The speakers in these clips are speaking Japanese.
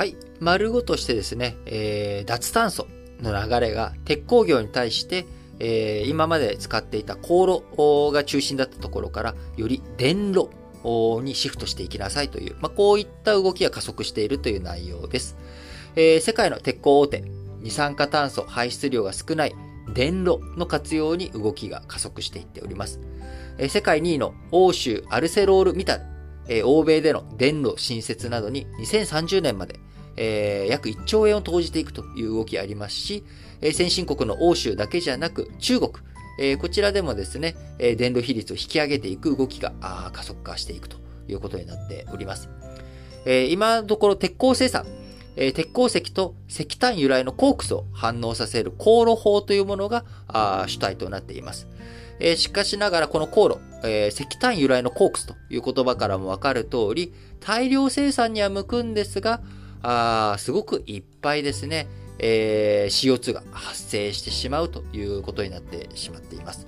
はい。丸ごとしてですね、えー、脱炭素の流れが鉄鋼業に対して、えー、今まで使っていた航路が中心だったところから、より電路にシフトしていきなさいという、まあ、こういった動きが加速しているという内容です。えー、世界の鉄鋼大手、二酸化炭素排出量が少ない電路の活用に動きが加速していっております。えー、世界2位の欧州アルセロールミタル、えー、欧米での電路新設などに2030年まで、えー、約1兆円を投じていくという動きありますし、えー、先進国の欧州だけじゃなく中国、えー、こちらでもですね、え、電路比率を引き上げていく動きが加速化していくということになっております。え、今のところ鉄鋼生産、え、鉄鉱石と石炭由来のコークスを反応させる航路法というものが主体となっています。え、しかしながらこの航路、えー、石炭由来のコークスという言葉からもわかる通り、大量生産には向くんですが、あすごくいっぱいですね、えー、CO2 が発生してしまうということになってしまっています。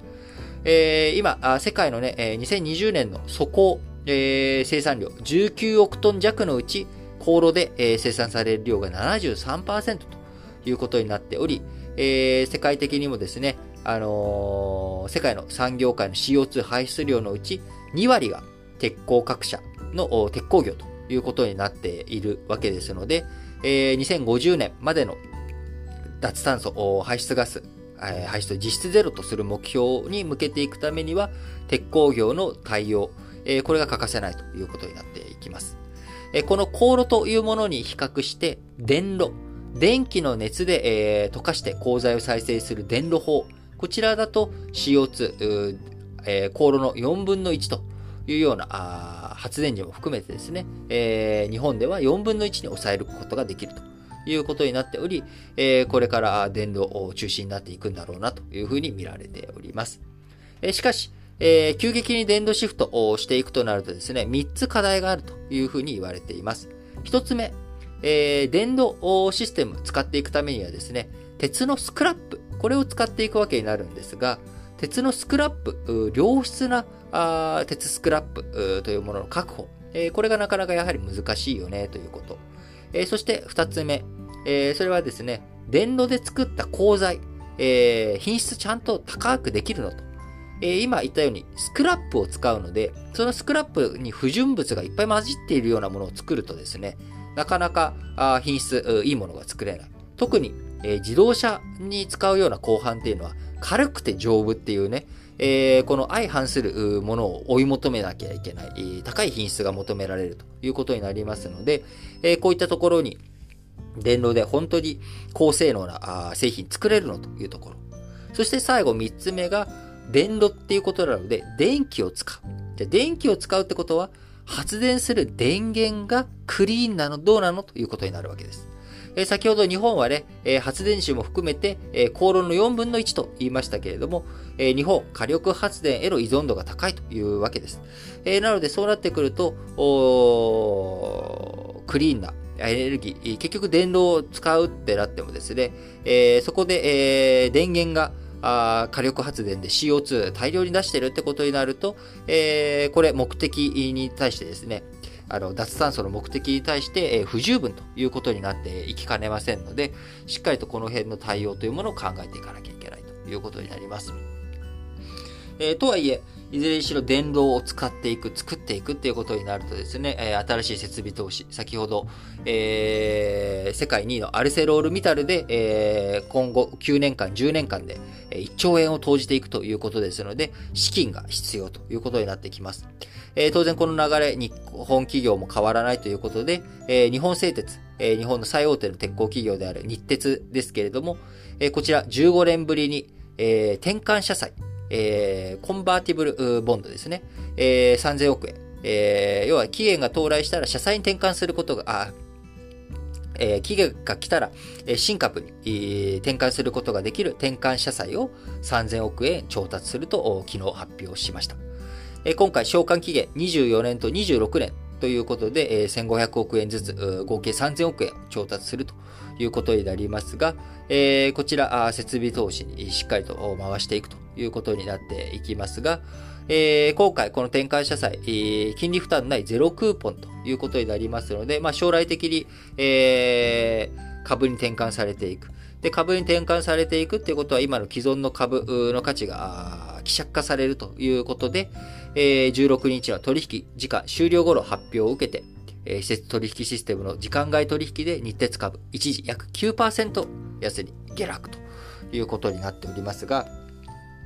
えー、今、世界のね、2020年の素行、えー、生産量19億トン弱のうち、航路で、えー、生産される量が73%ということになっており、えー、世界的にもですね、あのー、世界の産業界の CO2 排出量のうち2割が鉄鋼各社の鉄鋼業ということになっているわけですので、えー、2050年までの脱炭素排出ガス、排出実質ゼロとする目標に向けていくためには、鉄鋼業の対応、えー、これが欠かせないということになっていきます。えこの航路というものに比較して、電路、電気の熱で、えー、溶かして鋼材を再生する電路法。こちらだと CO2、えー、航路の4分の1というようなあ発電時も含めてですね、えー、日本では4分の1に抑えることができるということになっており、えー、これから電路を中心になっていくんだろうなというふうに見られております。え、しかし、えー、急激に電動シフトをしていくとなるとですね、3つ課題があるというふうに言われています。1つ目、えー、電動システムを使っていくためにはですね、鉄のスクラップ、これを使っていくわけになるんですが、鉄のスクラップ、良質な鉄スクラップというものの確保、え、これがなかなかやはり難しいよねということ。え、そして2つ目、え、それはですね、電炉で作った鋼材、え、品質ちゃんと高くできるのと。え、今言ったようにスクラップを使うので、そのスクラップに不純物がいっぱい混じっているようなものを作るとですね、なかなかあ品質、いいものが作れない。特に、え、自動車に使うような後半っていうのは軽くて丈夫っていうね、えー、この相反するものを追い求めなきゃいけない、高い品質が求められるということになりますので、えー、こういったところに電動で本当に高性能な製品作れるのというところ。そして最後3つ目が、電炉っていうことなので、電気を使う。じゃ電気を使うってことは、発電する電源がクリーンなのどうなのということになるわけです。え、先ほど日本はね、え、発電種も含めて、えー、高炉の4分の1と言いましたけれども、え、日本、火力発電への依存度が高いというわけです。え、なので、そうなってくると、クリーンなエネルギー、結局電炉を使うってなってもですね、え、そこで、え、電源があ火力発電で CO2 大量に出してるってことになると、えー、これ目的に対してですね、あの脱炭素の目的に対して、え、不十分ということになっていきかねませんので、しっかりとこの辺の対応というものを考えていかなきゃいけないということになります。えー、とはいえ、いずれにしろ電動を使っていく、作っていくっていうことになるとですね、えー、新しい設備投資、先ほど、えー、世界2位のアルセロールミタルで、えー、今後9年間、10年間で1兆円を投じていくということですので、資金が必要ということになってきます。えー、当然この流れ、日本企業も変わらないということで、えー、日本製鉄、えー、日本の最大手の鉄鋼企業である日鉄ですけれども、えー、こちら15年ぶりに、えー、転換社債、えー、コンバーティブルボンドですね。えー、3000億円。えー、要は期限が到来したら社債に転換することが、あ、え、期限が来たら、え、新株に、えー、転換することができる転換社債を3000億円調達すると昨日発表しました。え、今回償還期限24年と26年ということで、えー、1500億円ずつ合計3000億円調達するということになりますが、え、こちら設備投資にしっかりと回していくということになっていきますが、えー、今回この転換社債、えー、金利負担ないゼロクーポンということになりますので、まあ、将来的に、えー、株に転換されていく。で、株に転換されていくっていうことは、今の既存の株の価値が希釈化されるということで、えー、16日は取引時間終了後の発表を受けて、えー、施設取引システムの時間外取引で日鉄株一時約9%安に下落ということになっておりますが、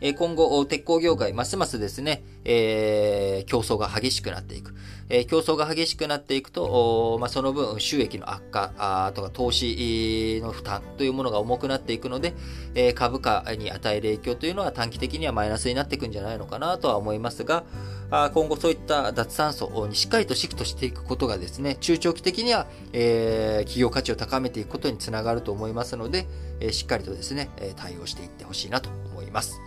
え今後、鉄鋼業界、ますますですね、えー、競争が激しくなっていく。えー、競争が激しくなっていくと、まあ、その分収益の悪化あとか投資の負担というものが重くなっていくので、えー、株価に与える影響というのは短期的にはマイナスになっていくんじゃないのかなとは思いますが、あ今後そういった脱炭素にしっかりとシフトしていくことがですね、中長期的には、えー、企業価値を高めていくことにつながると思いますので、えー、しっかりとですね、対応していってほしいなと思います。